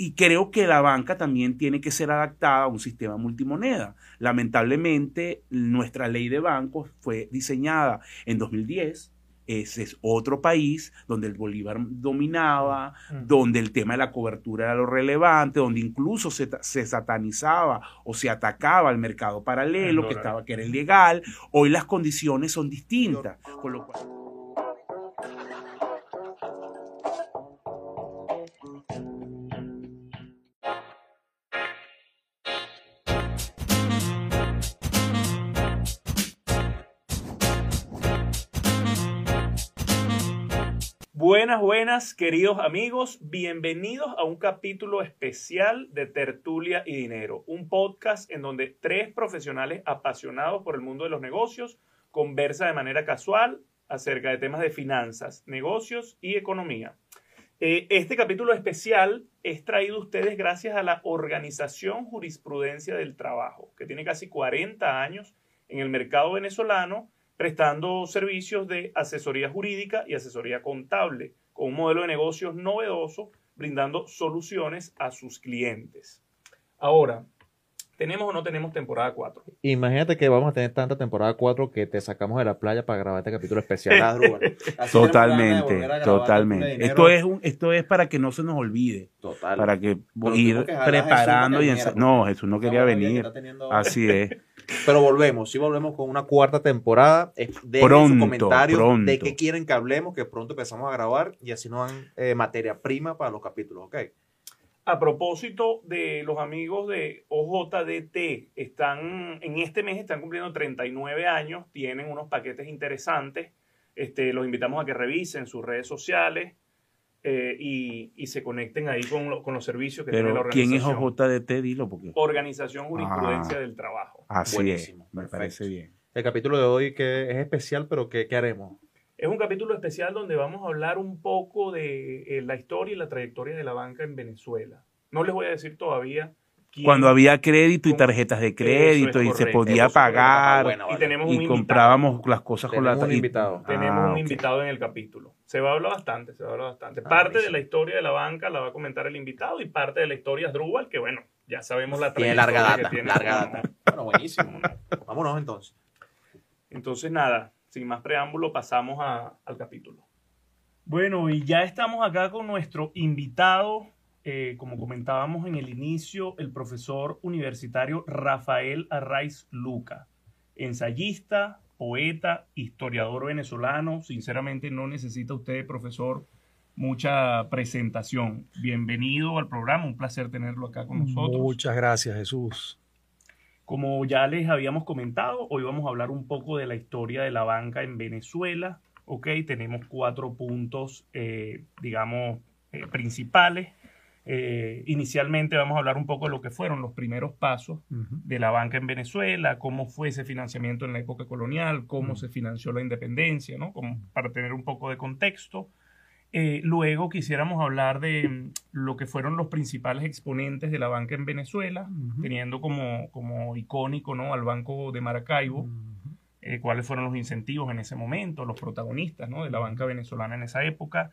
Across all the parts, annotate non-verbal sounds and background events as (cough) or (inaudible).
y creo que la banca también tiene que ser adaptada a un sistema multimoneda. Lamentablemente, nuestra ley de bancos fue diseñada en 2010. Ese es otro país donde el Bolívar dominaba, mm. donde el tema de la cobertura era lo relevante, donde incluso se, se satanizaba o se atacaba al mercado paralelo, que, estaba, que era ilegal. Hoy las condiciones son distintas. Con lo cual... Buenas, buenas, queridos amigos. Bienvenidos a un capítulo especial de Tertulia y Dinero, un podcast en donde tres profesionales apasionados por el mundo de los negocios conversan de manera casual acerca de temas de finanzas, negocios y economía. Eh, este capítulo especial es traído a ustedes gracias a la Organización Jurisprudencia del Trabajo, que tiene casi 40 años en el mercado venezolano prestando servicios de asesoría jurídica y asesoría contable, con un modelo de negocios novedoso, brindando soluciones a sus clientes. Ahora, ¿tenemos o no tenemos temporada 4? Imagínate que vamos a tener tanta temporada 4 que te sacamos de la playa para grabar este capítulo especial. (laughs) totalmente, totalmente. Esto es, un, esto es para que no se nos olvide. Total. Para que ir preparando y... No, Jesús no quería venir. Así (laughs) es. Pero volvemos, sí volvemos con una cuarta temporada. de pronto, comentarios de qué quieren que hablemos, que pronto empezamos a grabar y así nos dan eh, materia prima para los capítulos, ¿ok? A propósito de los amigos de OJDT, están, en este mes están cumpliendo 39 años, tienen unos paquetes interesantes. Este, los invitamos a que revisen sus redes sociales, eh, y, se conecten ahí con, con los servicios que tiene la organización. ¿Quién es OJDT? Dilo porque... Organización Jurisprudencia ah, del Trabajo. Así es, me parece bien. El capítulo de hoy que es especial, pero ¿qué, ¿qué, haremos? Es un capítulo especial donde vamos a hablar un poco de eh, la historia y la trayectoria de la banca en Venezuela. No les voy a decir todavía cuando había crédito y tarjetas de crédito y se podía pagar y, comprábamos las cosas con la un invitado. Tenemos un ah, invitado en el capítulo. Se va a hablar bastante, se va a hablar bastante. Ah, parte de la historia de la banca la va a comentar el invitado y parte de la historia es Drupal, que bueno, ya sabemos la Tiene larga data, larga data. Bueno, buenísimo. Vámonos entonces. Entonces nada, sin más preámbulo pasamos al capítulo. Bueno, y ya estamos acá con nuestro invitado eh, como comentábamos en el inicio, el profesor universitario Rafael Arraiz Luca, ensayista, poeta, historiador venezolano. Sinceramente no necesita usted, profesor, mucha presentación. Bienvenido al programa, un placer tenerlo acá con nosotros. Muchas gracias, Jesús. Como ya les habíamos comentado, hoy vamos a hablar un poco de la historia de la banca en Venezuela. Ok, tenemos cuatro puntos, eh, digamos, eh, principales. Eh, inicialmente vamos a hablar un poco de lo que fueron los primeros pasos de la banca en Venezuela, cómo fue ese financiamiento en la época colonial, cómo se financió la independencia, ¿no? Como para tener un poco de contexto. Eh, luego quisiéramos hablar de mm, lo que fueron los principales exponentes de la banca en Venezuela, teniendo como, como icónico ¿no? al Banco de Maracaibo, eh, cuáles fueron los incentivos en ese momento, los protagonistas ¿no? de la banca venezolana en esa época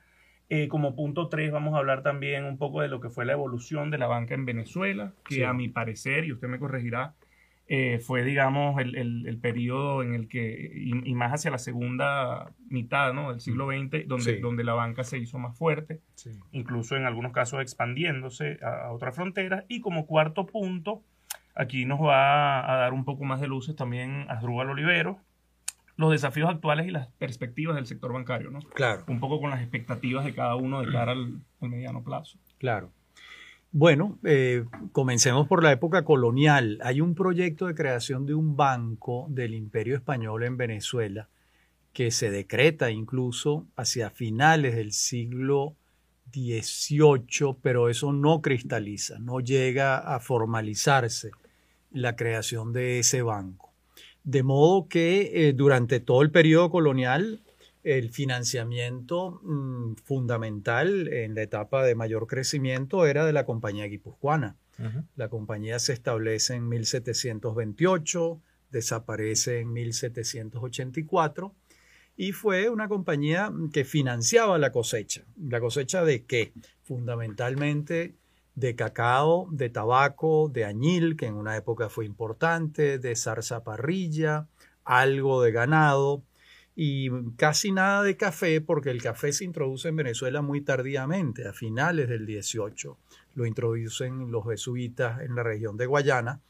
eh, como punto 3 vamos a hablar también un poco de lo que fue la evolución de la banca en Venezuela, que a mi parecer, y usted me corregirá, eh, fue, digamos, el, el, periodo en el que, y, más hacia la segunda mitad ¿no? del siglo XX, donde, donde la banca se hizo más fuerte, incluso en algunos casos expandiéndose a, otras fronteras. Y como cuarto punto, aquí nos va a dar un poco más de luces también Asdrúbal Olivero, los desafíos actuales y las perspectivas del sector bancario, ¿no? Claro. Un poco con las expectativas de cada uno de cara al, mediano plazo. Claro. Bueno, eh, comencemos por la época colonial. Hay un proyecto de creación de un banco del Imperio Español en Venezuela que se decreta incluso hacia finales del siglo XVIII, pero eso no cristaliza, no llega a formalizarse la creación de ese banco. De modo que eh, durante todo el periodo colonial, el financiamiento mm, fundamental en la etapa de mayor crecimiento era de la compañía guipuzcoana. La compañía se establece en 1728, desaparece en 1784 y fue una compañía que financiaba la cosecha. ¿La cosecha de qué? Fundamentalmente de cacao, de tabaco, de añil, que en una época fue importante, de zarzaparrilla, algo de ganado y casi nada de café, porque el café se introduce en Venezuela muy tardíamente, a finales del 18. Lo introducen los jesuitas en la región de Guayana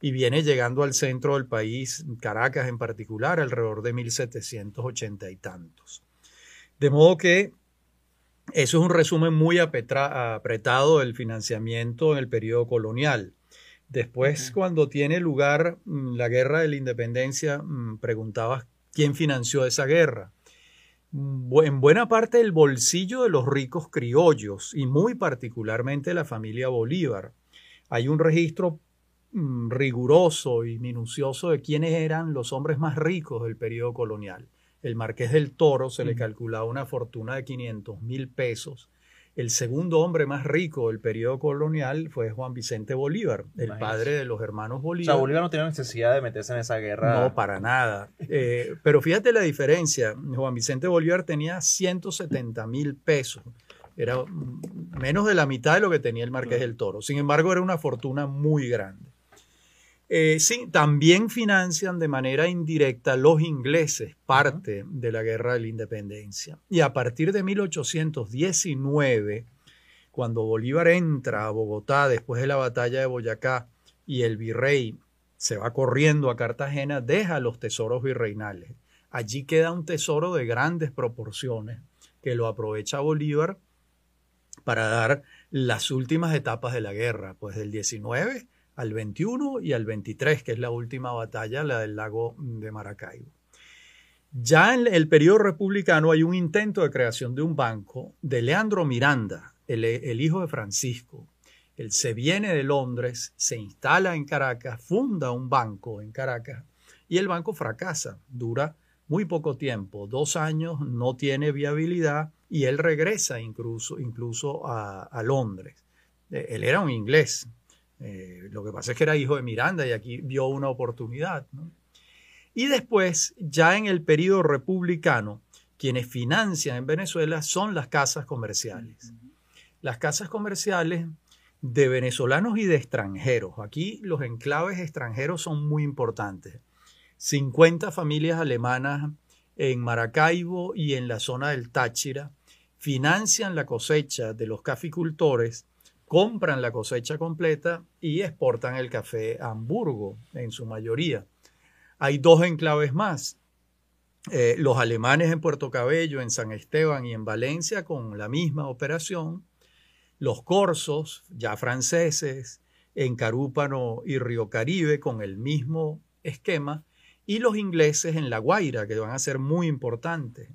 y viene llegando al centro del país, Caracas en particular, alrededor de 1780 y tantos. De modo que eso es un resumen muy apretado del financiamiento en el periodo colonial. Después, cuando tiene lugar mm, la guerra de la independencia, mm, preguntabas quién financió esa guerra. Mm, en buena parte el bolsillo de los ricos criollos y muy particularmente la familia Bolívar. Hay un registro riguroso y minucioso de quiénes eran los hombres más ricos del periodo colonial el Marqués del Toro se le calculaba una fortuna de 500 mil pesos. El segundo hombre más rico del periodo colonial fue Juan Vicente Bolívar, el padre de los hermanos Bolívar. O sea, Bolívar no tenía necesidad de meterse en esa guerra. No, para nada. (laughs) Eh, pero fíjate la diferencia. Juan Vicente Bolívar tenía 170 mil pesos. Era menos de la mitad de lo que tenía el Marqués del Toro. Sin embargo, era una fortuna muy grande. Eh, sí, también financian de manera indirecta los ingleses parte de la guerra de la independencia. Y a partir de 1819, cuando Bolívar entra a Bogotá después de la batalla de Boyacá y el virrey se va corriendo a Cartagena, deja los tesoros virreinales. Allí queda un tesoro de grandes proporciones que lo aprovecha Bolívar para dar las últimas etapas de la guerra, pues del 19 al 21 y al 23, que es la última batalla, la del lago de Maracaibo. Ya en el periodo republicano hay un intento de creación de un banco de Leandro Miranda, el, el hijo de Francisco. Él se viene de Londres, se instala en Caracas, funda un banco en Caracas y el banco fracasa, dura muy poco tiempo, dos años, no tiene viabilidad y él regresa incluso, incluso a, a Londres. Eh, él era un inglés, eh, lo que pasa es que era hijo de Miranda y aquí vio una oportunidad. Y después, ya en el periodo republicano, quienes financian en Venezuela son las casas comerciales. Las casas comerciales de venezolanos y de extranjeros. Aquí los enclaves extranjeros son muy importantes. 50 familias alemanas en Maracaibo y en la zona del Táchira financian la cosecha de los caficultores compran la cosecha completa y exportan el café a Hamburgo en su mayoría. Hay dos enclaves más. Eh, los alemanes en Puerto Cabello, en San Esteban y en Valencia con la misma operación. Los corsos, ya franceses, en Carúpano y Río Caribe con el mismo esquema. Y los ingleses en La Guaira, que van a ser muy importantes.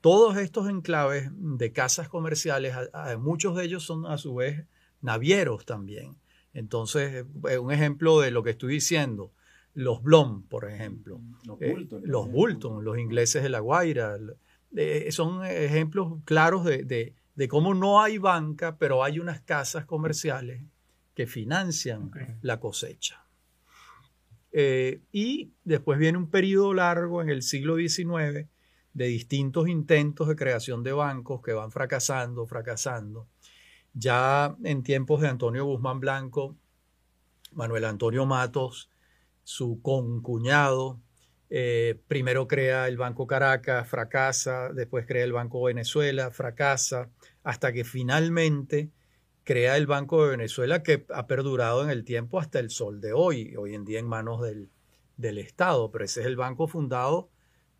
Todos estos enclaves de casas comerciales, muchos de ellos son a su vez navieros también. Entonces, eh, un ejemplo de lo que estoy diciendo, los Blom, por ejemplo, los Bulton, los, ingleses de La Guaira, son ejemplos claros de, cómo no hay banca, pero hay unas casas comerciales que financian la cosecha. Eh, y después viene un periodo largo en el siglo XIX de distintos intentos de creación de bancos que van fracasando, fracasando ya en tiempos de Antonio Guzmán Blanco, Manuel Antonio Matos, su concuñado, eh, primero crea el Banco Caracas, fracasa, después crea el Banco Venezuela, fracasa, hasta que finalmente crea el Banco de Venezuela que ha perdurado en el tiempo hasta el sol de hoy, hoy en día en manos del, del Estado, pero ese es el banco fundado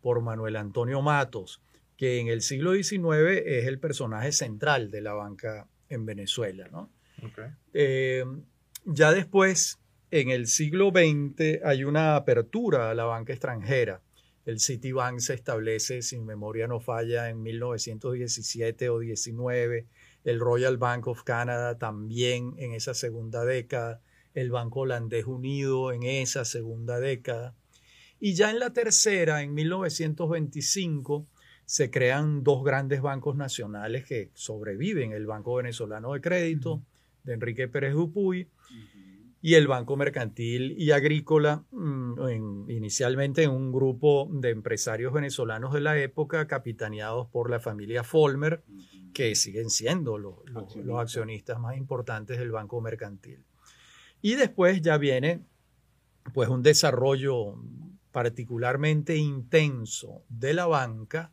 por Manuel Antonio Matos, que en el siglo XIX es el personaje central de la banca en Venezuela. ¿no? Eh, ya después, en el siglo XX, hay una apertura a la banca extranjera. El Citibank se establece, sin memoria no falla, en 1917 o 19. El Royal Bank of Canada también en esa segunda década. El Banco Holandés Unido en esa segunda década. Y ya en la tercera, en 1925, se crean dos grandes bancos nacionales que sobreviven, el Banco Venezolano de Crédito de Enrique Pérez Dupuy y el Banco Mercantil y Agrícola, mm, inicialmente en un grupo de empresarios venezolanos de la época capitaneados por la familia Folmer, que siguen siendo los, accionistas. más importantes del Banco Mercantil. Y después ya viene pues un desarrollo particularmente intenso de la banca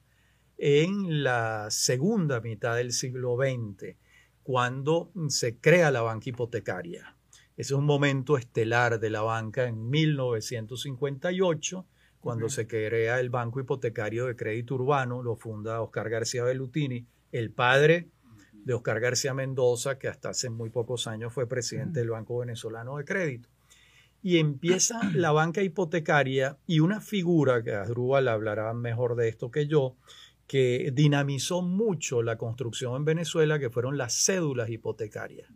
en la segunda mitad del siglo XX, cuando se crea la banca hipotecaria. Ese es un momento estelar de la banca en 1958, cuando se crea el Banco Hipotecario de Crédito Urbano, lo funda Oscar García Bellutini, el padre de Oscar García Mendoza, que hasta hace muy pocos años fue presidente del Banco Venezolano de Crédito. Y empieza la banca hipotecaria y una figura, que Asdrúbal hablará mejor de esto que yo, que dinamizó mucho la construcción en Venezuela, que fueron las cédulas hipotecarias.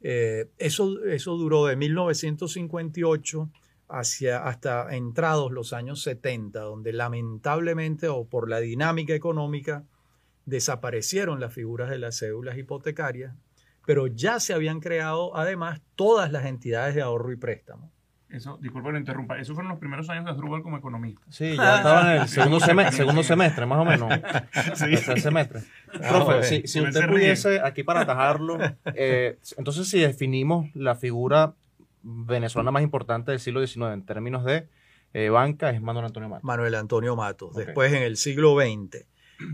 Eh, eso, eso duró de 1958 hacia, hasta entrados los años 70, donde lamentablemente o por la dinámica económica desaparecieron las figuras de las cédulas hipotecarias, pero ya se habían creado además todas las entidades de ahorro y préstamo. Eso, disculpe lo interrumpa, esos fueron los primeros años de Asdrúbal como economista. Sí, ya estaba en el (laughs) segundo, segundo semestre, más o menos. Sí. Tercer semestre. Ah, Profe, si, usted pudiese, aquí para atajarlo, eh, entonces si definimos la figura venezolana más importante del siglo XIX en términos de eh, banca, es Manuel Antonio Matos. Manuel Antonio Matos. Después, en el siglo XX,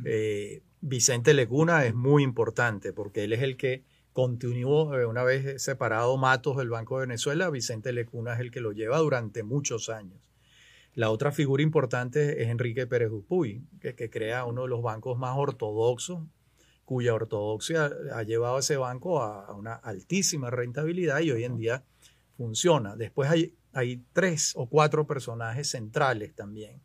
eh, Vicente Lecuna es muy importante porque él es el que continuó, eh, una vez separado Matos del Banco de Venezuela, Vicente Lecuna es el que lo lleva durante muchos años. La otra figura importante es Enrique Pérez Dupuy, que, que crea uno de los bancos más ortodoxos, cuya ortodoxia ha llevado a ese banco a, una altísima rentabilidad y hoy en día funciona. Después hay, hay tres o cuatro personajes centrales también.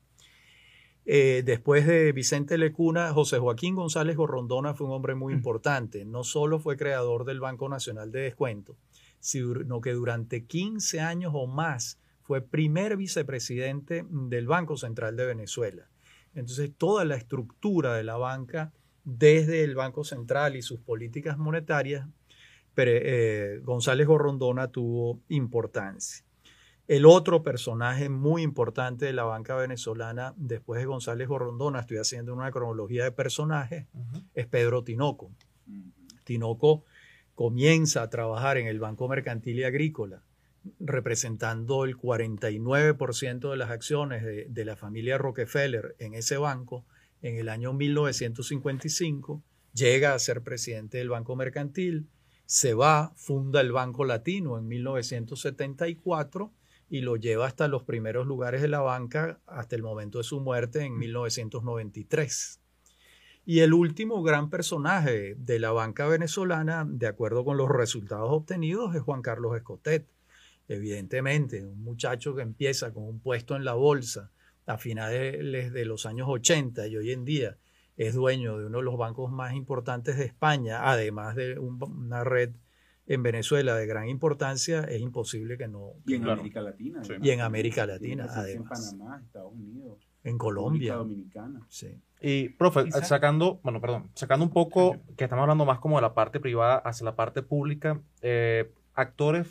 Eh, después de Vicente Lecuna, José Joaquín González Gorrondona fue un hombre muy mm. importante. No solo fue creador del Banco Nacional de Descuento, sino que durante 15 años o más fue primer vicepresidente del Banco Central de Venezuela. Entonces, toda la estructura de la banca, desde el Banco Central y sus políticas monetarias, eh, González Gorrondona tuvo importancia. El otro personaje muy importante de la banca venezolana, después de González Gorrondona, estoy haciendo una cronología de personajes, es Pedro Tinoco. Tinoco comienza a trabajar en el Banco Mercantil y Agrícola, representando el 49% de las acciones de, de, la familia Rockefeller en ese banco. En el año 1955, llega a ser presidente del Banco Mercantil, se va, funda el Banco Latino en 1974 y lo lleva hasta los primeros lugares de la banca hasta el momento de su muerte en 1993. Y el último gran personaje de la banca venezolana, de acuerdo con los resultados obtenidos, es Juan Carlos Escotet. Evidentemente, un muchacho que empieza con un puesto en la bolsa a finales de los años 80 y hoy en día es dueño de uno de los bancos más importantes de España, además de una red en Venezuela de gran importancia, es imposible que no. Y en América Latina. Y en América Latina, además. En Panamá, Estados Unidos. En Colombia. Dominicana. Sí. Y, profe, sacando, bueno, perdón, sacando un poco, que estamos hablando más como de la parte privada hacia la parte pública, eh, actores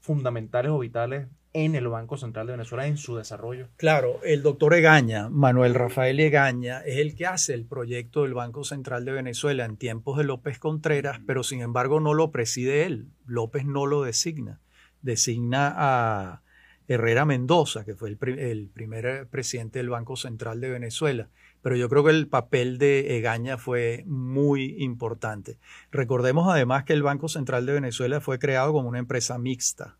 fundamentales o vitales en el Banco Central de Venezuela en su desarrollo. Claro, el doctor Egaña, Manuel Rafael Egaña, es el que hace el proyecto del Banco Central de Venezuela en tiempos de López Contreras, pero sin embargo no lo preside él. López no lo designa. Designa a Herrera Mendoza, que fue el, el primer presidente del Banco Central de Venezuela. Pero yo creo que el papel de Egaña fue muy importante. Recordemos además que el Banco Central de Venezuela fue creado como una empresa mixta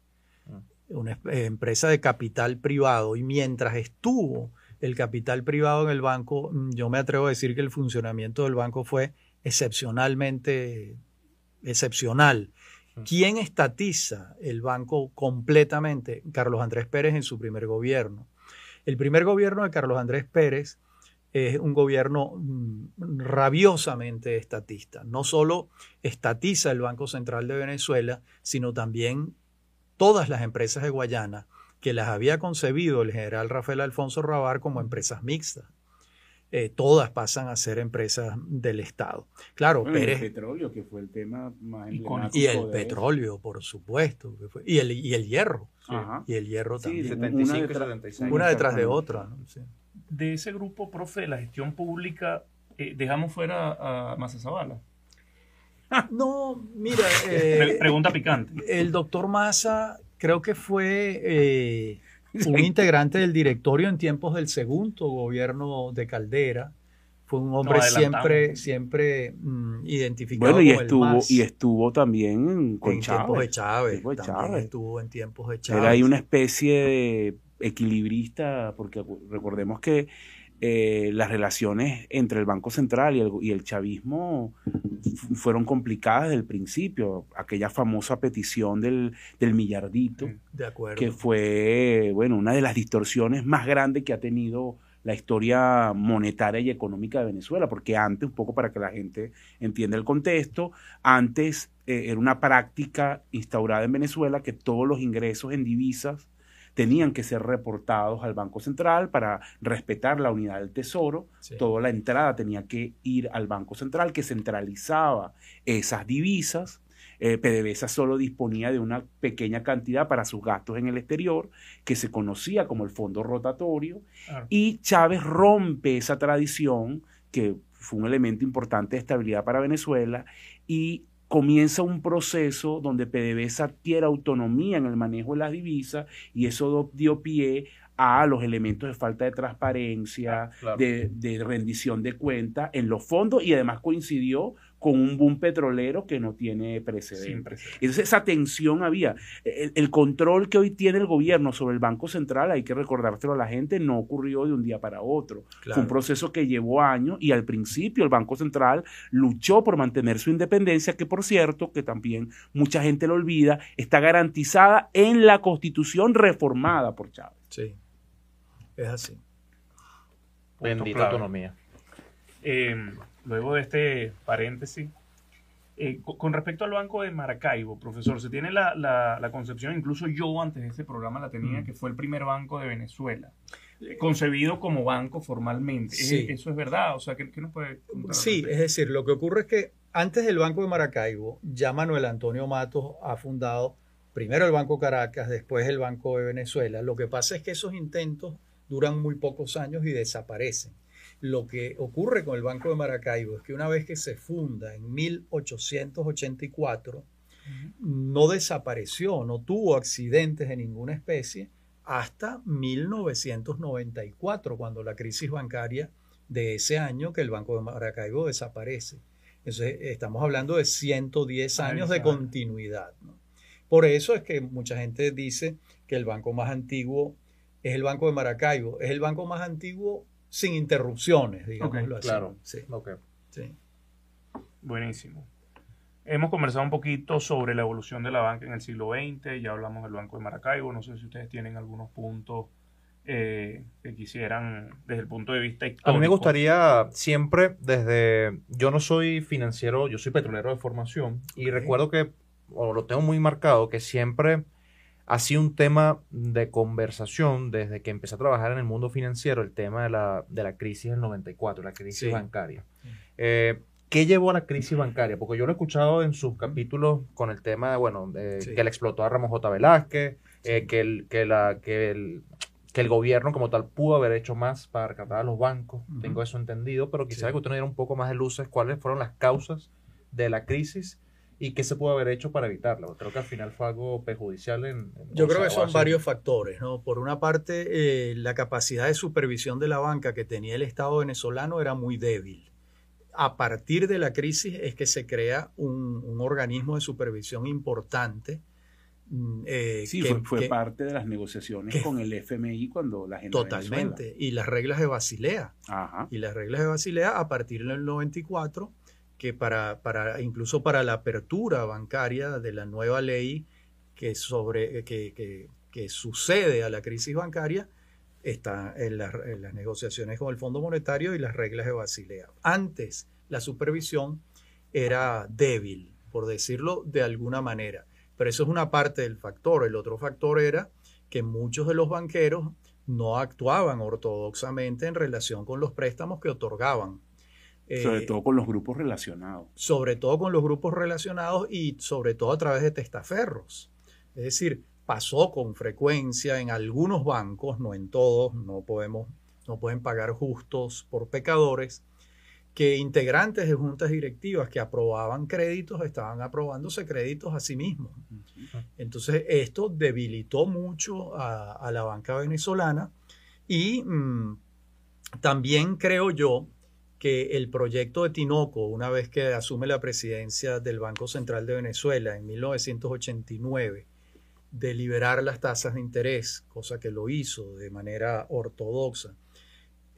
una eh, empresa de capital privado y mientras estuvo el capital privado en el banco, mm, yo me atrevo a decir que el funcionamiento del banco fue excepcionalmente excepcional. Mm. ¿Quién estatiza el banco completamente? Carlos Andrés Pérez en su primer gobierno. El primer gobierno de Carlos Andrés Pérez es un gobierno mm, rabiosamente estatista. No solo estatiza el Banco Central de Venezuela, sino también todas las empresas de Guayana que las había concebido el general Rafael Alfonso Rabar como empresas mixtas. Eh, todas pasan a ser empresas del Estado. Claro, Pérez, el petróleo, que fue el tema más emblemático. Y el petróleo, por supuesto. y, el, y el hierro. Y el hierro también. 75 una, detrás, 76. Una detrás de otra. De ese grupo, profe, de la gestión pública, Eh, dejamos fuera a Massa Zavala. No, mira. (laughs) Eh, pregunta picante. El doctor Massa creo que fue eh, un integrante del directorio en tiempos del segundo gobierno de Caldera. Fue un hombre siempre, siempre mm, identificado bueno, y estuvo, y estuvo también con en tiempos de Chávez. Estuvo en tiempos de Chávez. Era ahí una especie de equilibrista, porque recordemos que eh, las relaciones entre el Banco Central y el, chavismo fueron complicadas desde el principio. Aquella famosa petición del, millardito, que fue bueno, una de las distorsiones más grandes que ha tenido la historia monetaria y económica de Venezuela, porque antes, un poco para que la gente entienda el contexto, antes eh, era una práctica instaurada en Venezuela que todos los ingresos en divisas tenían que ser reportados al Banco Central para respetar la unidad del Tesoro. Toda la entrada tenía que ir al Banco Central que centralizaba esas divisas. Eh, PDVSA solo disponía de una pequeña cantidad para sus gastos en el exterior, que se conocía como el fondo rotatorio, y Chávez rompe esa tradición, que fue un elemento importante de estabilidad para Venezuela, y comienza un proceso donde PDVSA adquiere autonomía en el manejo de las divisas y eso dio pie a los elementos de falta de transparencia, ah, de, de, rendición de cuentas en los fondos y además coincidió con un boom petrolero que no tiene precedentes. Entonces esa tensión había. El, control que hoy tiene el gobierno sobre el Banco Central, hay que recordárselo a la gente, no ocurrió de un día para otro. Fue un proceso que llevó años y al principio el Banco Central luchó por mantener su independencia, que por cierto, que también mucha gente lo olvida, está garantizada en la constitución reformada por Chávez. Sí, es así. Bendita autonomía. Eh, luego de este paréntesis, eh, con respecto al Banco de Maracaibo, profesor, se tiene la, concepción, incluso yo antes de este programa la tenía, que fue el primer banco de Venezuela, eh, concebido como banco formalmente. ¿Eso es verdad? O sea, ¿qué, nos puede contar? Sí, es decir, lo que ocurre es que antes del Banco de Maracaibo, ya Manuel Antonio Matos ha fundado primero el Banco Caracas, después el Banco de Venezuela. Lo que pasa es que esos intentos duran muy pocos años y desaparecen. Lo que ocurre con el Banco de Maracaibo es que una vez que se funda en 1884, no desapareció, no tuvo accidentes de ninguna especie hasta 1994, cuando la crisis bancaria de ese año que el Banco de Maracaibo desaparece. Entonces, estamos hablando de 110 años de continuidad. Por eso es que mucha gente dice que el banco más antiguo es el Banco de Maracaibo. Es el banco más antiguo sin interrupciones, digámoslo así. Claro, sí. sí. Buenísimo. Hemos conversado un poquito sobre la evolución de la banca en el siglo XX, ya hablamos del Banco de Maracaibo, no sé si ustedes tienen algunos puntos eh, que quisieran desde el punto de vista histórico. A mí me gustaría siempre desde, yo no soy financiero, yo soy petrolero de formación y recuerdo que, o lo tengo muy marcado, que siempre ha sido un tema de conversación desde que empecé a trabajar en el mundo financiero, el tema de la, de la crisis del 94, la crisis bancaria. Eh, ¿Qué llevó a la crisis bancaria? Porque yo lo he escuchado en sus capítulos con el tema de, bueno, que le explotó a Ramos J. Velázquez, eh, que, el, que, la, que, el, que el gobierno como tal pudo haber hecho más para rescatar a los bancos. Tengo eso entendido, pero quisiera que usted nos diera un poco más de luces cuáles fueron las causas de la crisis y qué se pudo haber hecho para evitarlo. Creo que al final fue algo perjudicial. En, Yo creo que son varios factores. ¿no? Por una parte, eh, la capacidad de supervisión de la banca que tenía el Estado venezolano era muy débil. A partir de la crisis es que se crea un, organismo de supervisión importante. Mm, eh, sí, fue, parte de las negociaciones con el FMI cuando la gente... Totalmente. Y las reglas de Basilea. Ajá. Y las reglas de Basilea a partir del 94 que para, para, incluso para la apertura bancaria de la nueva ley que, sobre, que, que, sucede a la crisis bancaria, está en, en, las negociaciones con el Fondo Monetario y las reglas de Basilea. Antes, la supervisión era débil, por decirlo de alguna manera, pero eso es una parte del factor. El otro factor era que muchos de los banqueros no actuaban ortodoxamente en relación con los préstamos que otorgaban sobre eh, todo con los grupos relacionados. Sobre todo con los grupos relacionados y sobre todo a través de testaferros. Es decir, pasó con frecuencia en algunos bancos, no en todos, no podemos, no pueden pagar justos por pecadores, que integrantes de juntas directivas que aprobaban créditos estaban aprobándose créditos a sí mismos. Entonces, esto debilitó mucho a, la banca venezolana y mm, también creo yo que el proyecto de Tinoco, una vez que asume la presidencia del Banco Central de Venezuela en 1989, de liberar las tasas de interés, cosa que lo hizo de manera ortodoxa,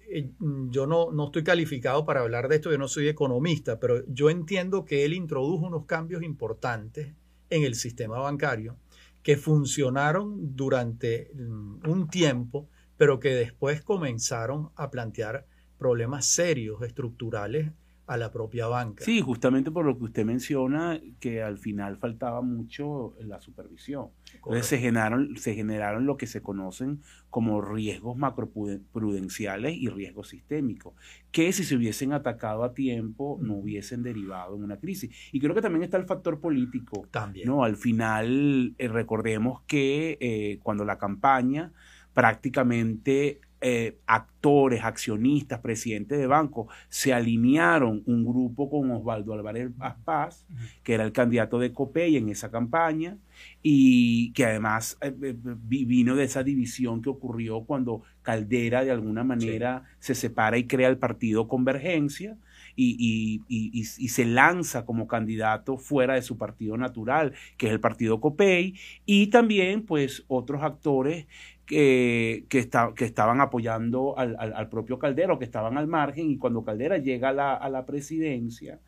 eh, yo no, no, estoy calificado para hablar de esto, yo no soy economista, pero yo entiendo que él introdujo unos cambios importantes en el sistema bancario que funcionaron durante mm, un tiempo, pero que después comenzaron a plantear problemas serios, estructurales a la propia banca. Sí, justamente por lo que usted menciona, que al final faltaba mucho la supervisión. Entonces se generaron, se generaron lo que se conocen como riesgos macroprudenciales y riesgos sistémicos, que si se hubiesen atacado a tiempo no hubiesen derivado en una crisis. Y creo que también está el factor político. También. ¿no? Al final, eh, recordemos que eh, cuando la campaña prácticamente eh, actores, accionistas, presidentes de bancos, se alinearon un grupo con Osvaldo Álvarez Paz, que era el candidato de COPEI en esa campaña, y que además eh, eh, vino de esa división que ocurrió cuando Caldera de alguna manera se separa y crea el partido Convergencia. Y, y, se lanza como candidato fuera de su partido natural, que es el partido COPEI, y también pues otros actores que, que, que estaban apoyando al, al, propio Caldera que estaban al margen, y cuando Caldera llega a la, a la presidencia,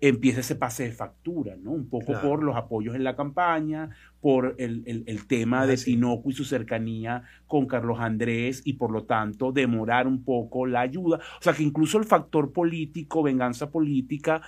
empieza ese pase de factura, ¿no? Un poco por los apoyos en la campaña, por el, el, tema de Tinoco y su cercanía con Carlos Andrés y por lo tanto demorar un poco la ayuda. O sea que incluso el factor político, venganza política,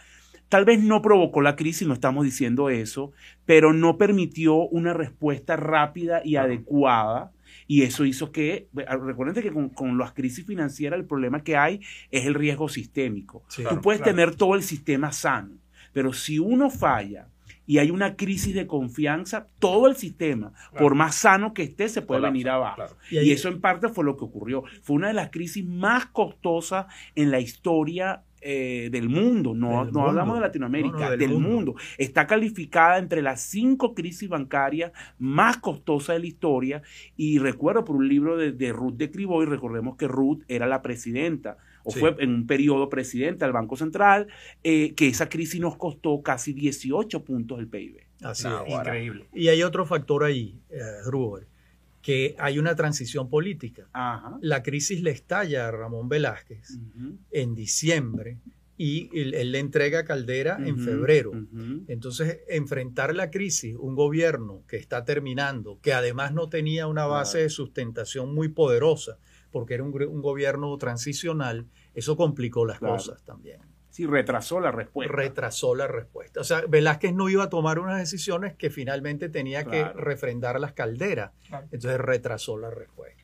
tal vez no provocó la crisis, no estamos diciendo eso, pero no permitió una respuesta rápida y adecuada y eso hizo que, ah, recuerden que con, las crisis financieras el problema que hay es el riesgo sistémico. Tú puedes tener todo el sistema sano, pero si uno falla y hay una crisis de confianza, todo el sistema, por más sano que esté, se puede venir abajo. Y, eso en parte fue lo que ocurrió. Fue una de las crisis más costosas en la historia eh, del mundo, no, no hablamos de Latinoamérica, del, mundo. Está calificada entre las cinco crisis bancarias más costosas de la historia y recuerdo por un libro de, Ruth de Criboy, recordemos que Ruth era la presidenta o fue en un periodo presidenta del Banco Central, eh, que esa crisis nos costó casi 18 puntos del PIB. Así es. Increíble. Y hay otro factor ahí, eh, que hay una transición política. La crisis le estalla a Ramón Velázquez en diciembre y él, le entrega a Caldera en febrero. Entonces, enfrentar la crisis, un gobierno que está terminando, que además no tenía una base de sustentación muy poderosa, porque era un, gobierno transicional, eso complicó las cosas también. Sí, retrasó la respuesta. Retrasó la respuesta. O sea, Velázquez no iba a tomar unas decisiones que finalmente tenía que refrendar las calderas. Entonces retrasó la respuesta.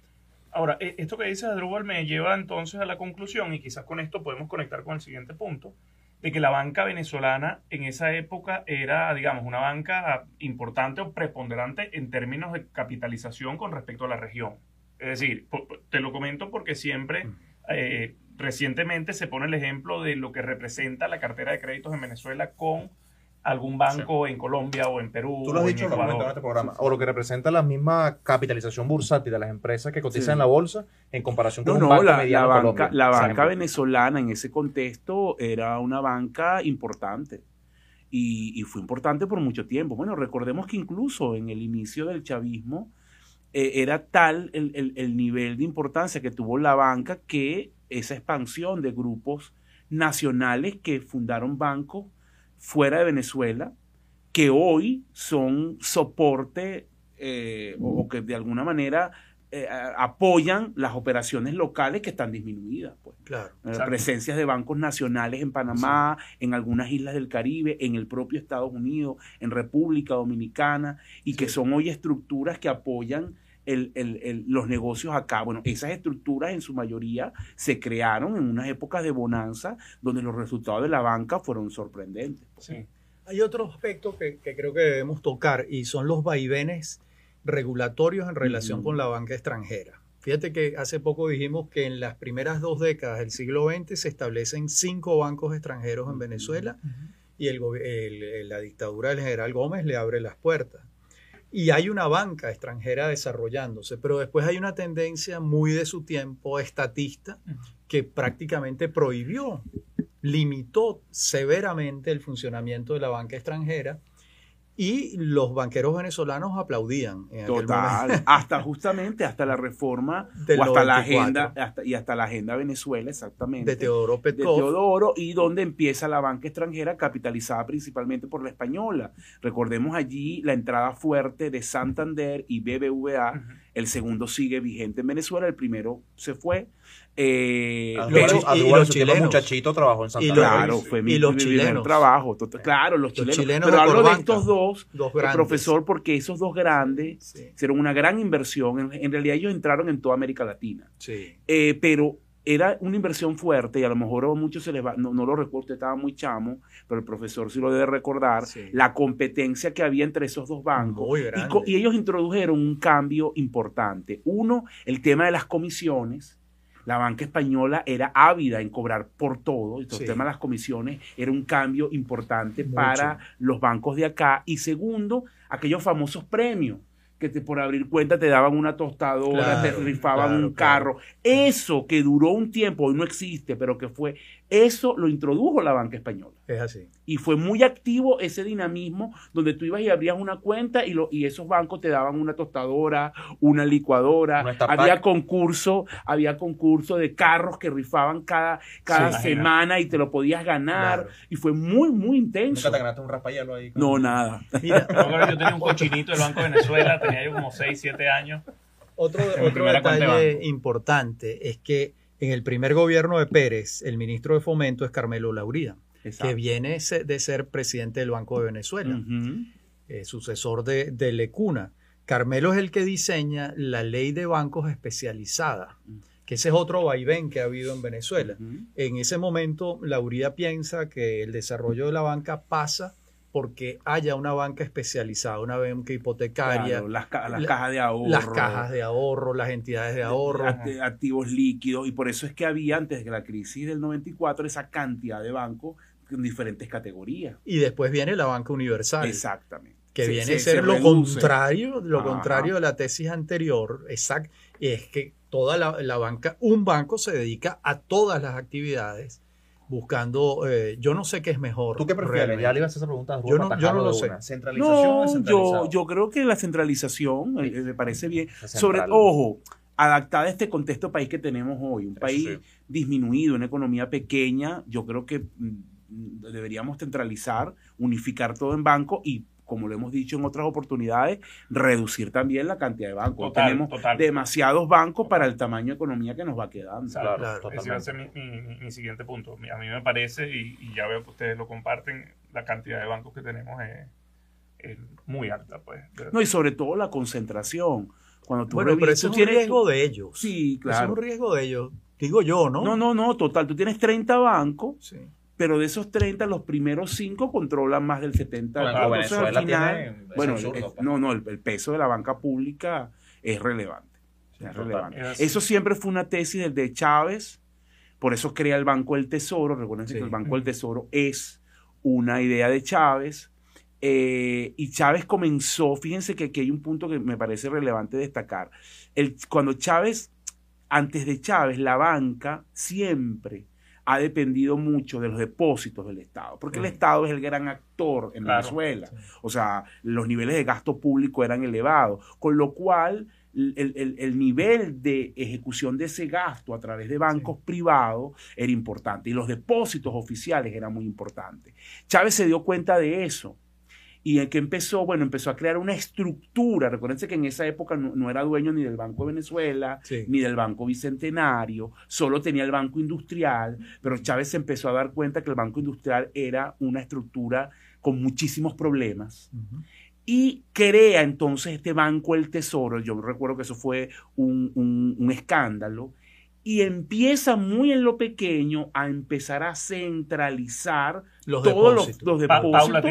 Ahora, e, esto que dice Adrúbal me lleva entonces a la conclusión, y quizás con esto podemos conectar con el siguiente punto, de que la banca venezolana en esa época era, digamos, una banca importante o preponderante en términos de capitalización con respecto a la región. Es decir, te lo comento porque siempre mm. Eh, recientemente se pone el ejemplo de lo que representa la cartera de créditos en Venezuela con algún banco en Colombia o en Perú. Tú lo has dicho en este programa. O lo que representa la misma capitalización bursátil de las empresas que cotizan en la bolsa en comparación con un banco la, mediano la banca, la banca venezolana en ese contexto era una banca importante. Y, fue importante por mucho tiempo. Bueno, recordemos que incluso en el inicio del chavismo eh, era tal el, el nivel de importancia que tuvo la banca que esa expansión de grupos nacionales que fundaron bancos fuera de Venezuela, que hoy son soporte eh, o, que de alguna manera eh, apoyan las operaciones locales que están disminuidas. Pues. Claro. Eh, presencias de bancos nacionales en Panamá, en algunas islas del Caribe, en el propio Estados Unidos, en República Dominicana, y que son hoy estructuras que apoyan los negocios acá. Bueno, esas estructuras en su mayoría se crearon en unas épocas de bonanza donde los resultados de la banca fueron sorprendentes. Sí. Hay otro aspecto que, creo que debemos tocar y son los vaivenes regulatorios en relación con la banca extranjera. Fíjate que hace poco dijimos que en las primeras dos décadas del siglo XX se establecen cinco bancos extranjeros en Venezuela y el, la dictadura del general Gómez le abre las puertas. Y hay una banca extranjera desarrollándose, pero después hay una tendencia muy de su tiempo estatista que prácticamente prohibió, limitó severamente el funcionamiento de la banca extranjera y los banqueros venezolanos aplaudían. Total, (laughs) hasta justamente, hasta la reforma, (laughs) o hasta la agenda, y hasta la agenda Venezuela, exactamente. De Teodoro Petkov. De Teodoro, y donde empieza la banca extranjera capitalizada principalmente por la española. Recordemos allí la entrada fuerte de Santander y BBVA. El segundo sigue vigente en Venezuela, el primero se fue eh, y, los chilenos. muchachito trabajó en Santa Claro, fue mi, los primer trabajo. Claro, los, chilenos. Pero hablo de estos dos, profesor, porque esos dos grandes hicieron una gran inversión. En, realidad ellos entraron en toda América Latina. Eh, pero era una inversión fuerte y a lo mejor a muchos se les va, no, lo recuerdo, usted estaba muy chamo, pero el profesor sí lo debe recordar, la competencia que había entre esos dos bancos. Y, y ellos introdujeron un cambio importante. Uno, el tema de las comisiones la banca española era ávida en cobrar por todo, el tema de las comisiones era un cambio importante para los bancos de acá. Y segundo, aquellos famosos premios que te, por abrir cuenta te daban una tostadora, te rifaban un carro. Eso que duró un tiempo, hoy no existe, pero que fue, eso lo introdujo la banca española. Es así. Y fue muy activo ese dinamismo donde tú ibas y abrías una cuenta y, lo, y esos bancos te daban una tostadora, una licuadora, había concurso, había concurso de carros que rifaban cada, cada semana y te lo podías ganar. Y fue muy, muy intenso. ¿Nunca te ganaste un ahí? No, nada. Mira, (laughs) yo tenía un cochinito del Banco de Venezuela, tenía yo como 6, 7 años. Otro, otro detalle importante es que en el primer gobierno de Pérez, el ministro de Fomento es Carmelo Lauría, que viene de ser presidente del Banco de Venezuela, eh, sucesor de, de, Lecuna. Carmelo es el que diseña la ley de bancos especializada, que ese es otro vaivén que ha habido en Venezuela. En ese momento, Lauría piensa que el desarrollo de la banca pasa porque haya una banca especializada, una banca hipotecaria. las, cajas de ahorro. Las cajas de ahorro, las entidades de ahorro. Activos líquidos. Y por eso es que había antes de la crisis del 94 esa cantidad de bancos en diferentes categorías. Y después viene la banca universal. Exactamente. Que viene a ser lo contrario, lo contrario de la tesis anterior. Exacto. Es que toda la, la banca, un banco se dedica a todas las actividades buscando, eh, yo no sé qué es mejor. ¿Tú qué prefieres? Ya le ibas a hacer preguntas. Yo no, yo no lo sé. ¿Centralización no, yo, yo creo que la centralización eh, me parece bien. Sobre, ojo, adaptada a este contexto país que tenemos hoy, un país disminuido, una economía pequeña, yo creo que mm, deberíamos centralizar, unificar todo en banco y como lo hemos dicho en otras oportunidades, reducir también la cantidad de bancos. Tenemos demasiados bancos para el tamaño de economía que nos va quedando. Claro, ese va a ser mi, siguiente punto. A mí me parece, y, ya veo que ustedes lo comparten, la cantidad de bancos que tenemos es, muy alta. pues. No, y sobre todo la concentración. Cuando tú bueno, pero eso es un riesgo de ellos. Sí, claro. es un riesgo de ellos. Digo yo, ¿no? No, no, no, total. Tú tienes 30 bancos. Sí pero de esos 30, los primeros 5 controlan más del 70%. Bueno, Venezuela tiene, bueno, pues. no, no, el, peso de la banca pública es relevante. Es relevante. Eso siempre fue una tesis de Chávez, por eso crea el Banco del Tesoro. Recuerden que el Banco del Tesoro es una idea de Chávez. Eh, y Chávez comenzó, fíjense que aquí hay un punto que me parece relevante destacar. El, cuando Chávez, antes de Chávez, la banca siempre ha dependido mucho de los depósitos del Estado, porque el Estado es el gran actor en Venezuela. O sea, los niveles de gasto público eran elevados, con lo cual el, nivel de ejecución de ese gasto a través de bancos privados era importante y los depósitos oficiales eran muy importantes. Chávez se dio cuenta de eso y en que empezó, bueno, empezó a crear una estructura. Recuérdense que en esa época no, era dueño ni del Banco de Venezuela, ni del Banco Bicentenario, solo tenía el Banco Industrial, pero Chávez se empezó a dar cuenta que el Banco Industrial era una estructura con muchísimos problemas. Y crea entonces este Banco el Tesoro, yo recuerdo que eso fue un, un escándalo, y empieza muy en lo pequeño a empezar a centralizar los todos depósitos. los, depósitos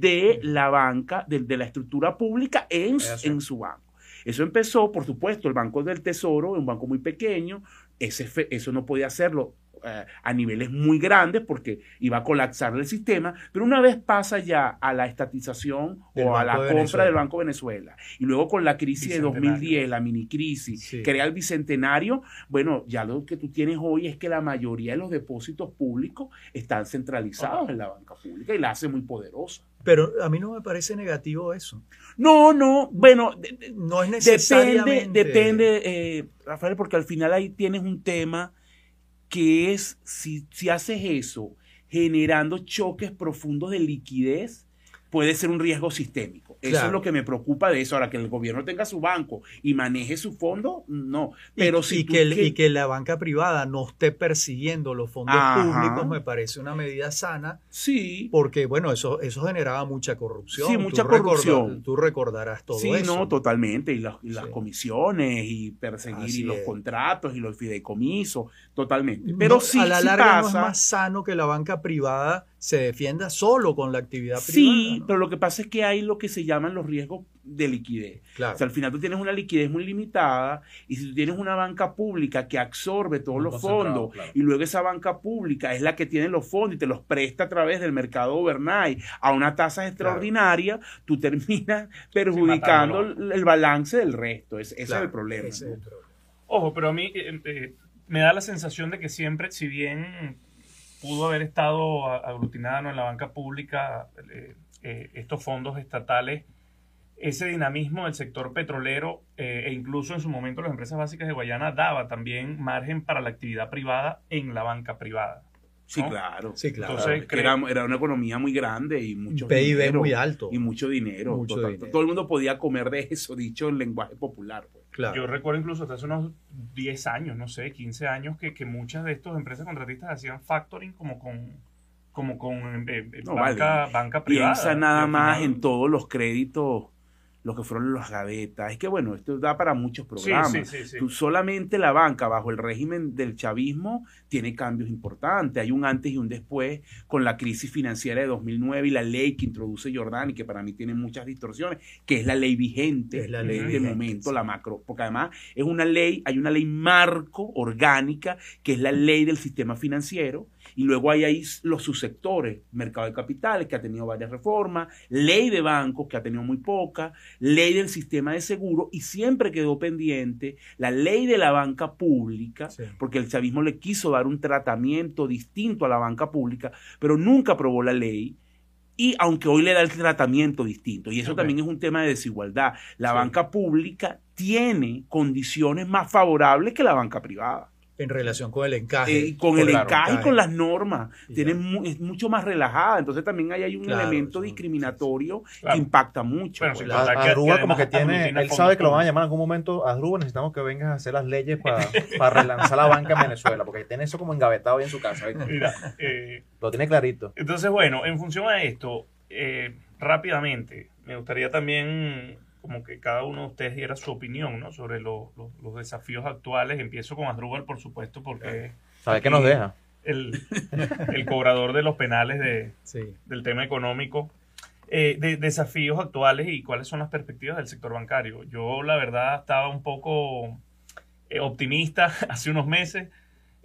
de la banca, de, la estructura pública en, en su banco. Eso empezó, por supuesto, el Banco del Tesoro, un banco muy pequeño, ese, eso no podía hacerlo eh, a niveles muy grandes porque iba a colapsar el sistema, pero una vez pasa ya a la estatización o a la compra del Banco Venezuela y luego con la crisis de 2010, la mini crisis, crea el bicentenario, bueno, ya lo que tú tienes hoy es que la mayoría de los depósitos públicos están centralizados en la banca pública y la hace muy poderosa. Pero a mí no me parece negativo eso. No, no, bueno, no es necesariamente. Depende, depende eh, Rafael, porque al final ahí tienes un tema que es, si, si haces eso generando choques profundos de liquidez, puede ser un riesgo sistémico. Eso es lo que me preocupa de eso. Ahora, que el gobierno tenga su banco y maneje su fondo, no. Pero y, si que, y que la banca privada no esté persiguiendo los fondos públicos me parece una medida sana. Sí. Porque, bueno, eso, eso generaba mucha corrupción. Sí, mucha corrupción. tú recordarás todo eso. Sí, no, totalmente. Y, las, comisiones y perseguir y los contratos y los fideicomisos, totalmente. Pero sí, a la larga no es más sano que la banca privada se defienda solo con la actividad privada. Sí, pero lo que pasa es que hay lo que se llaman los riesgos de liquidez. O sea, al final tú tienes una liquidez muy limitada y si tú tienes una banca pública que absorbe todos los fondos y luego esa banca pública es la que tiene los fondos y te los presta a través del mercado overnight a una tasa extraordinaria, tú terminas perjudicando el, balance del resto. ese, es el problema. Ojo, pero a mí eh, eh, me da la sensación de que siempre, si bien pudo haber estado aglutinada en la banca pública eh, eh, estos fondos estatales, ese dinamismo del sector petrolero eh, e incluso en su momento las empresas básicas de Guayana daba también margen para la actividad privada en la banca privada. Sí, claro. Sí, claro. Entonces, era, una economía muy grande y mucho PIB muy alto. Y mucho dinero. Todo el mundo podía comer de eso, dicho en lenguaje popular. Pues. Yo recuerdo incluso hasta hace unos 10 años, no sé, 15 años, que, que muchas de estas empresas contratistas hacían factoring como con como con eh, eh, banca, banca privada. Piensa nada más en todos los créditos lo que fueron los gavetas. Es que bueno, esto da para muchos programas. Tú solamente la banca bajo el régimen del chavismo tiene cambios importantes. Hay un antes y un después con la crisis financiera de 2009 y la ley que introduce Jordán y que para mí tiene muchas distorsiones, que es la ley vigente es la ley de momento, la macro, porque además es una ley, hay una ley marco orgánica que es la ley del sistema financiero y luego hay ahí los subsectores, mercado de capitales, que ha tenido varias reformas, ley de bancos, que ha tenido muy poca, ley del sistema de seguro, y siempre quedó pendiente la ley de la banca pública, porque el chavismo le quiso dar un tratamiento distinto a la banca pública, pero nunca aprobó la ley. Y aunque hoy le da el tratamiento distinto, y eso también es un tema de desigualdad, la banca pública tiene condiciones más favorables que la banca privada en relación con el encaje. Eh, con el encaje, y con las normas. Tiene es mucho más relajada. Entonces también hay, hay un elemento discriminatorio que impacta mucho. Bueno, pues. Adruba como que tiene, él sabe que lo van a llamar en algún momento. Adruba, necesitamos que vengas a hacer las leyes para, para relanzar la banca en Venezuela, porque tiene eso como engavetado ahí en su casa. Mira, eh, lo tiene clarito. Entonces, bueno, en función a esto, eh, rápidamente, me gustaría también como que cada uno de ustedes diera su opinión ¿no? sobre los desafíos actuales. Empiezo con Asdrúbal, por supuesto, porque... ¿Sabe qué nos deja? El, cobrador de los penales de, del tema económico. Eh, de desafíos actuales y cuáles son las perspectivas del sector bancario. Yo, la verdad, estaba un poco eh, optimista (laughs) hace unos meses.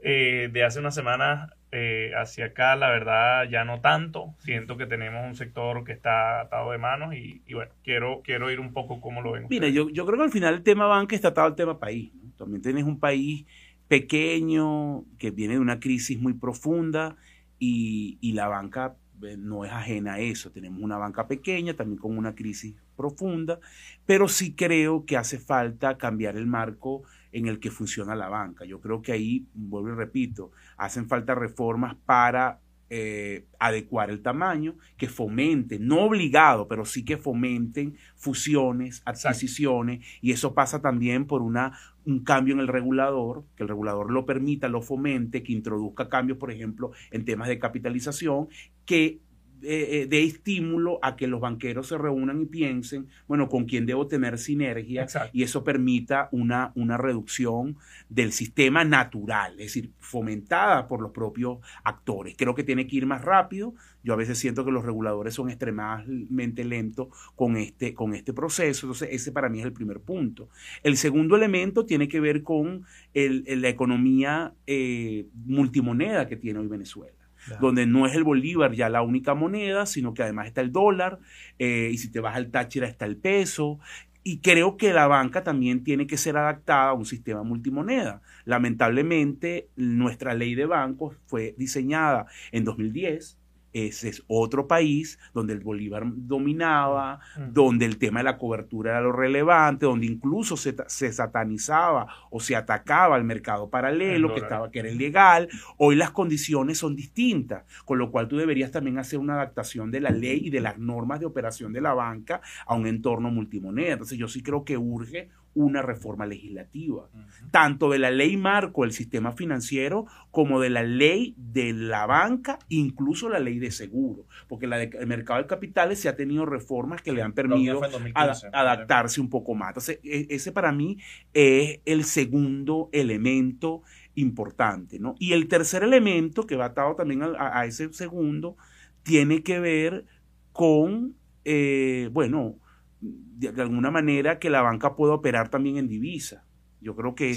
Eh, de hace unas semanas eh, hacia acá, la verdad, ya no tanto. Siento que tenemos un sector que está atado de manos y, bueno, quiero, quiero ir un poco cómo lo ven. Mira, yo, yo creo que al final el tema banca está atado al tema país. También tienes un país pequeño que viene de una crisis muy profunda y, y la banca eh, no es ajena a eso. Tenemos una banca pequeña, también con una crisis profunda, pero sí creo que hace falta cambiar el marco en el que funciona la banca. Yo creo que ahí, vuelvo y repito, hacen falta reformas para eh, adecuar el tamaño, que fomenten, no obligado, pero sí que fomenten fusiones, adquisiciones, y eso pasa también por una, un cambio en el regulador, que el regulador lo permita, lo fomente, que introduzca cambios, por ejemplo, en temas de capitalización, que eh, eh, de estímulo a que los banqueros se reúnan y piensen, bueno, con quién debo tener sinergia y eso permita una, una reducción del sistema natural, es decir, fomentada por los propios actores. Creo que tiene que ir más rápido. Yo a veces siento que los reguladores son extremadamente lentos con este, con este proceso. Entonces, ese para mí es el primer punto. El segundo elemento tiene que ver con la economía eh, multimoneda que tiene hoy Venezuela donde no es el bolívar ya la única moneda, sino que además está el dólar, eh, y si te vas al Táchira está el peso, y creo que la banca también tiene que ser adaptada a un sistema multimoneda. Lamentablemente, nuestra ley de bancos fue diseñada en 2010 ese es otro país donde el Bolívar dominaba, mm. donde el tema de la cobertura era lo relevante, donde incluso se, satanizaba o se atacaba al mercado paralelo que estaba que era ilegal. Hoy las condiciones son distintas, con lo cual tú deberías también hacer una adaptación de la ley y de las normas de operación de la banca a un entorno multimoneda. Entonces yo sí creo que urge una reforma legislativa, tanto de la ley marco del sistema financiero como de la ley de la banca, incluso la ley de seguro, porque la el mercado de capitales se ha tenido reformas que le han permitido adaptarse un poco más. Entonces, e, ese para mí es el segundo elemento importante, ¿no? Y el tercer elemento que va atado también a, ese segundo tiene que ver con, eh, bueno, de, alguna manera que la banca pueda operar también en divisa. Yo creo que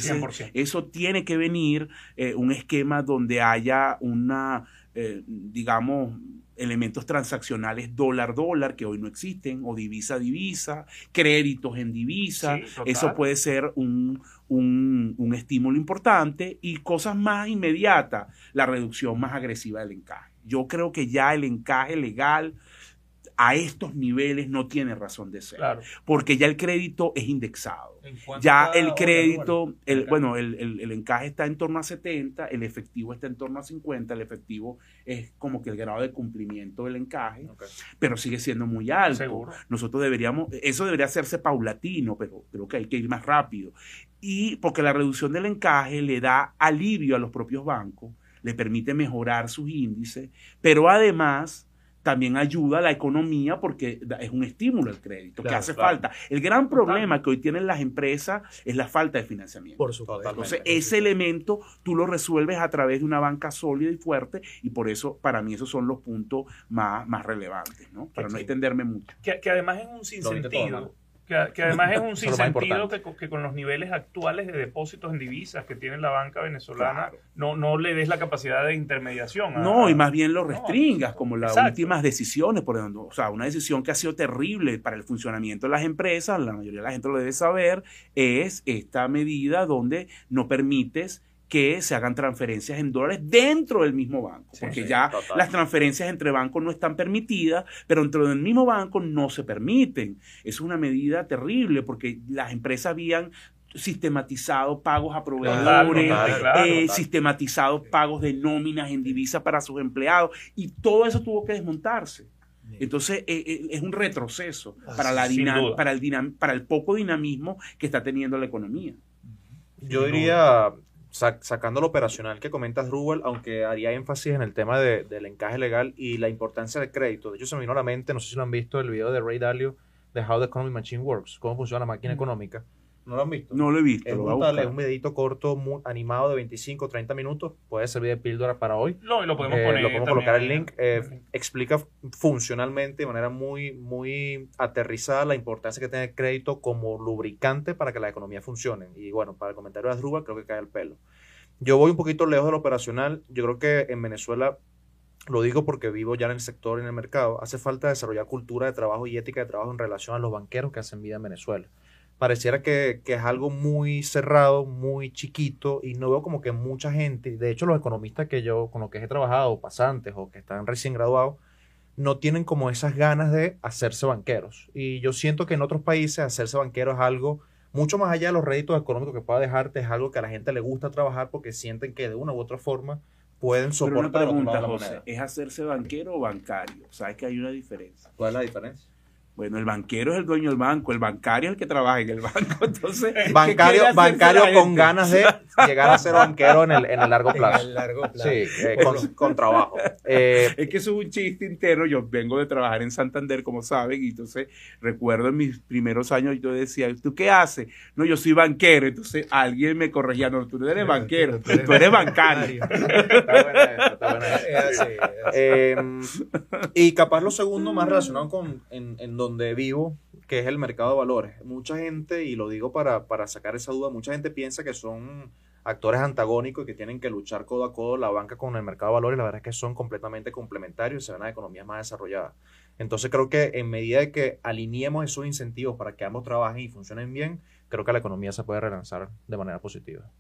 eso tiene que venir eh, un esquema donde haya una, eh, digamos, elementos transaccionales dólar-dólar que hoy no existen, o divisa-divisa, créditos en divisa. eso puede ser un, un, un, estímulo importante y cosas más inmediatas, la reducción más agresiva del encaje. Yo creo que ya el encaje legal a estos niveles no tiene razón de ser. Porque ya el crédito es indexado. Ya el crédito, el, bueno, el, encaje está en torno a 70, el efectivo está en torno a 50, el efectivo es como que el grado de cumplimiento del encaje, pero sigue siendo muy alto. Nosotros deberíamos, eso debería hacerse paulatino, pero creo que hay que ir más rápido. Y porque la reducción del encaje le da alivio a los propios bancos, le permite mejorar sus índices, pero además también ayuda a la economía porque es un estímulo el crédito que hace falta. El gran problema que hoy tienen las empresas es la falta de financiamiento. Por supuesto. Entonces, ese elemento tú lo resuelves a través de una banca sólida y fuerte y por eso, para mí, esos son los puntos más, más relevantes, ¿no? Para no extenderme mucho. Que, que además es un sinsentido que, además es un (laughs) sinsentido que, que, con los niveles actuales de depósitos en divisas que tiene la banca venezolana no, no le des la capacidad de intermediación. no, y más bien lo restringas, como las últimas decisiones, por ejemplo. O sea, una decisión que ha sido terrible para el funcionamiento de las empresas, la mayoría de la gente lo debe saber, es esta medida donde no permites que se hagan transferencias en dólares dentro del mismo banco, porque ya las transferencias entre bancos no están permitidas, pero dentro del mismo banco no se permiten. Es una medida terrible porque las empresas habían sistematizado pagos a proveedores, eh, sistematizado pagos de nóminas en divisa para sus empleados y todo eso tuvo que desmontarse. Entonces eh, eh, es un retroceso para, la para, el para el poco dinamismo que está teniendo la economía. Yo diría, sacando lo operacional que comentas, Rubel, aunque haría énfasis en el tema del encaje legal y la importancia del crédito. De hecho, se me vino a la mente, no sé si lo han visto, el video de Ray Dalio de How the Economy Machine Works, cómo funciona la máquina económica. ¿No lo han visto? No lo he visto. Es, un videito corto, muy animado de 25, 30 minutos. Puede servir de píldora para hoy. No, y lo podemos eh, poner. Lo podemos colocar el link. Eh, explica funcionalmente, de manera muy, muy aterrizada, la importancia que tiene el crédito como lubricante para que la economía funcione. Y bueno, para el comentario de Asdrúbal, creo que cae el pelo. Yo voy un poquito lejos de lo operacional. Yo creo que en Venezuela lo digo porque vivo ya en el sector, en el mercado. Hace falta desarrollar cultura de trabajo y ética de trabajo en relación a los banqueros que hacen vida en Venezuela pareciera que, es algo muy cerrado, muy chiquito y no veo como que mucha gente, de hecho los economistas que yo con los que he trabajado, pasantes o que están recién graduados, no tienen como esas ganas de hacerse banqueros. Y yo siento que en otros países hacerse banquero es algo mucho más allá de los réditos económicos que pueda dejarte, es algo que a la gente le gusta trabajar porque sienten que de una u otra forma pueden soportar Pero una pregunta, José, ¿es hacerse banquero o bancario? ¿Sabes que hay una diferencia? ¿Cuál es la diferencia? Bueno, el banquero es el dueño del banco, el bancario es el que trabaja en el banco. (laughs) Entonces, ¿qué bancario, bancario con ganas de (laughs) llegar a ser banquero en el, en el largo En plazo. el largo plazo. Sí, eh, con, con trabajo. Eh, (laughs) Es que eso es un chiste interno. Yo vengo de trabajar en Santander, como saben, y entonces recuerdo en mis primeros años yo decía, ¿tú qué haces? No, yo soy banquero. Entonces alguien me corregía, no, tú no eres banquero, Tú eres tú eres bancario. está buena esta, está buena esta. Es así, es así. Eh, y capaz lo segundo más relacionado con en, en donde vivo, que es el mercado de valores. Mucha gente, y lo digo para, para sacar esa duda, mucha gente piensa que son actores antagónicos y que tienen que luchar codo a codo la banca con el mercado de valores. La verdad es que son completamente complementarios y se ven a economías más desarrolladas. Entonces creo que en medida de que alineemos esos incentivos para que ambos trabajen y funcionen bien, creo que la economía se puede relanzar de manera positiva.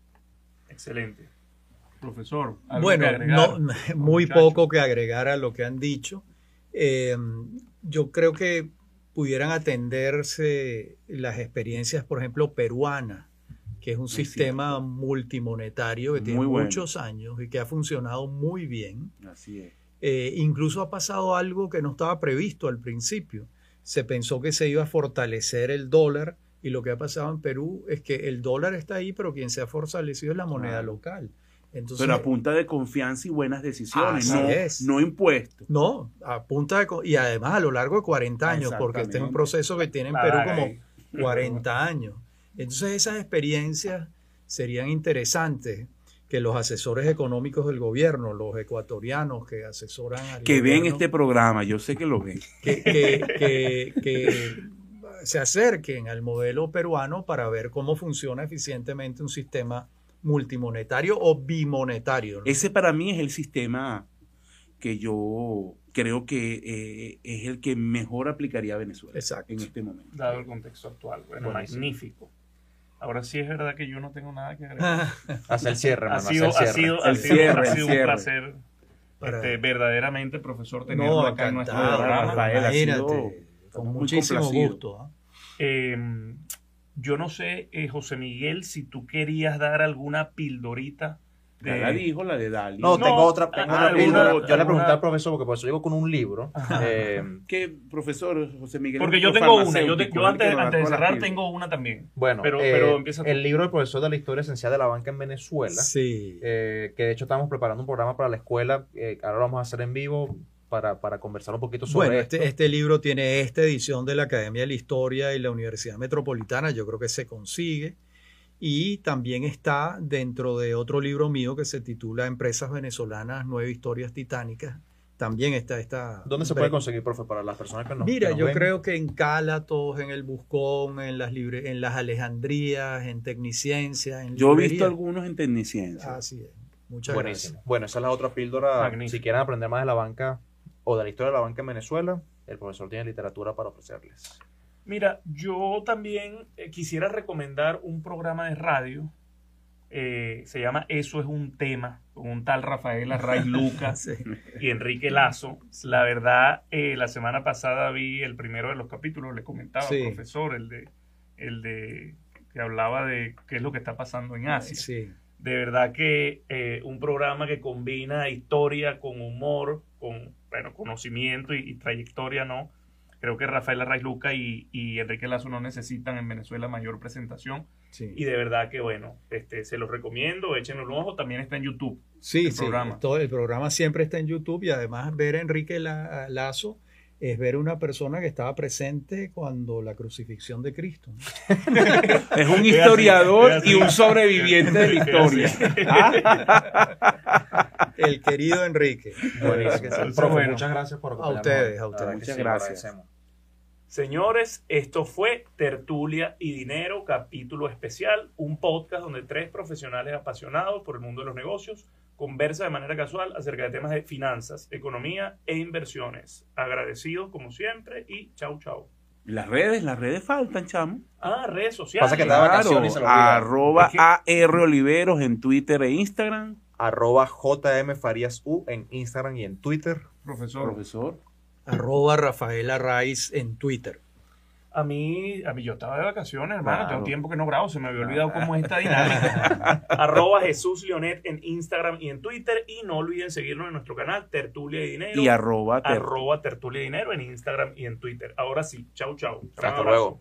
Excelente. Profesor. ¿algo Bueno, que agregar? no, (laughs) muy poco que agregar a lo que han dicho. Eh, yo creo que pudieran atenderse las experiencias, por ejemplo, peruanas, que es un Es sistema multimonetario que tiene bueno. muchos años y que ha funcionado muy bien. Así es. Eh, incluso ha pasado algo que no estaba previsto al principio. Se pensó que se iba a fortalecer el dólar y lo que ha pasado en Perú es que el dólar está ahí, pero quien se ha fortalecido es la moneda local. Entonces, Pero a punta de confianza y buenas decisiones, no, es. no impuestos. No, a punta de... Y además a lo largo de 40 años, porque este es un proceso que tiene en Perú como (laughs) ahí. 40 años. Entonces esas experiencias serían interesantes que los asesores económicos del gobierno, los ecuatorianos que asesoran al Que ven este programa, yo sé que lo ven. que, que- (laughs) que- que se acerquen al modelo peruano para ver cómo funciona eficientemente un sistema multimonetario o bimonetario. ¿no? Ese para mí es el sistema que yo creo que eh, es el que mejor aplicaría a Venezuela Exacto. en este momento. Dado el contexto actual. Bueno, Buenísimo. magnífico. Ahora sí es verdad que yo no tengo nada que agregar. (laughs) Hacia el cierre, ha hermano. sido, ha el cierre. sido, ha El sido- cierre, ha el sido un placer Para- este, verdaderamente, profesor, tenerlo No, acá en nuestro programa. Rafael, ha sido- con muchísimo complacidos. gusto. ¿ah? Eh, yo no sé, eh, José Miguel, si tú querías dar alguna pildorita. Ya de- la dijo, la de Dali. No, No, tengo otra, tengo ah, otra píldora. alguna- Yo le pregunté al profesor, porque por eso llego con un libro. eh, que profesor José Miguel. Porque yo tengo una. Yo, te- yo antes, antes de cerrar tengo una también. bueno, Pero- eh, pero empieza tú. el libro del profesor de la historia esencial de la banca en Venezuela. Sí. eh, que de hecho estamos preparando un programa para la escuela, eh, ahora lo vamos a hacer en vivo para, para conversar un poquito sobre Bueno, esto. este, este libro tiene esta edición de la Academia de la Historia y la Universidad Metropolitana, yo creo que se consigue. Y también está dentro de otro libro mío que se titula Empresas Venezolanas, Nueve Historias Titánicas. También está esta... ¿Dónde se puede conseguir, profe, para las personas que nos Mira, que nos yo ven? creo que en Cálatos, en el Buscón, en las, libre- en las Alejandrías, en Tecniciencia, en Yo he visto algunos en Tecniciencia. Así es. Muchas Buenísimo. Bueno, esa es la otra píldora. Magnífico. Si quieren aprender más de la banca o de la historia de la banca en Venezuela, el profesor tiene literatura para ofrecerles. Mira, yo también eh, quisiera recomendar un programa de radio. eh, se llama Eso es un tema, con un tal Rafael Arraiz (laughs) Lucas. Sí. y Enrique Lazo. La verdad, eh, la semana pasada vi el primero de los capítulos, le comentaba Sí. al profesor, el de, el de que hablaba de qué es lo que está pasando en Asia. Sí. De verdad que eh, un programa que combina historia con humor, con bueno, conocimiento y, y trayectoria, ¿no? Creo que Rafael Arraiz Luca y, y Enrique Lazo no necesitan en Venezuela mayor presentación. Sí. Y de verdad que, bueno, este, se los recomiendo, échenle un ojo, también está en YouTube. Sí, el sí, programa. todo el programa siempre está en YouTube y además ver a Enrique La- Lazo es ver una persona que estaba presente cuando la crucifixión de Cristo. ¿no? Es un (laughs) historiador y un sobreviviente de la (laughs) historia. (laughs) El querido Enrique. (laughs) Buenísimo. Profe, bueno. muchas gracias por A acompañarnos. ustedes, a ustedes. verdad que Muchas sí, gracias. agradecemos. Señores, esto fue Tertulia y Dinero, capítulo especial, un podcast donde tres profesionales apasionados por el mundo de los negocios conversan de manera casual acerca de temas de finanzas, economía e inversiones. Agradecidos como siempre y chau chau. Las redes, las redes faltan, chamo. Ah, redes sociales. Pasa que y se lo olvida. arroba Es que- AR Oliveros en Twitter e Instagram. Arroba JM Farías U en Instagram y en Twitter. Profesor. Profesor. Arroba Rafael Arraiz en Twitter. A mí, a mí yo estaba de vacaciones, hermano. Tengo tiempo que no grabo, se me había olvidado cómo es esta dinámica. (laughs) arroba Jesús Leonet en Instagram y en Twitter. Y no olviden seguirnos en nuestro canal Tertulia y Dinero. Y arroba, arroba Tertulia y Dinero en Instagram y en Twitter. Ahora sí, chau, chau. Hasta luego.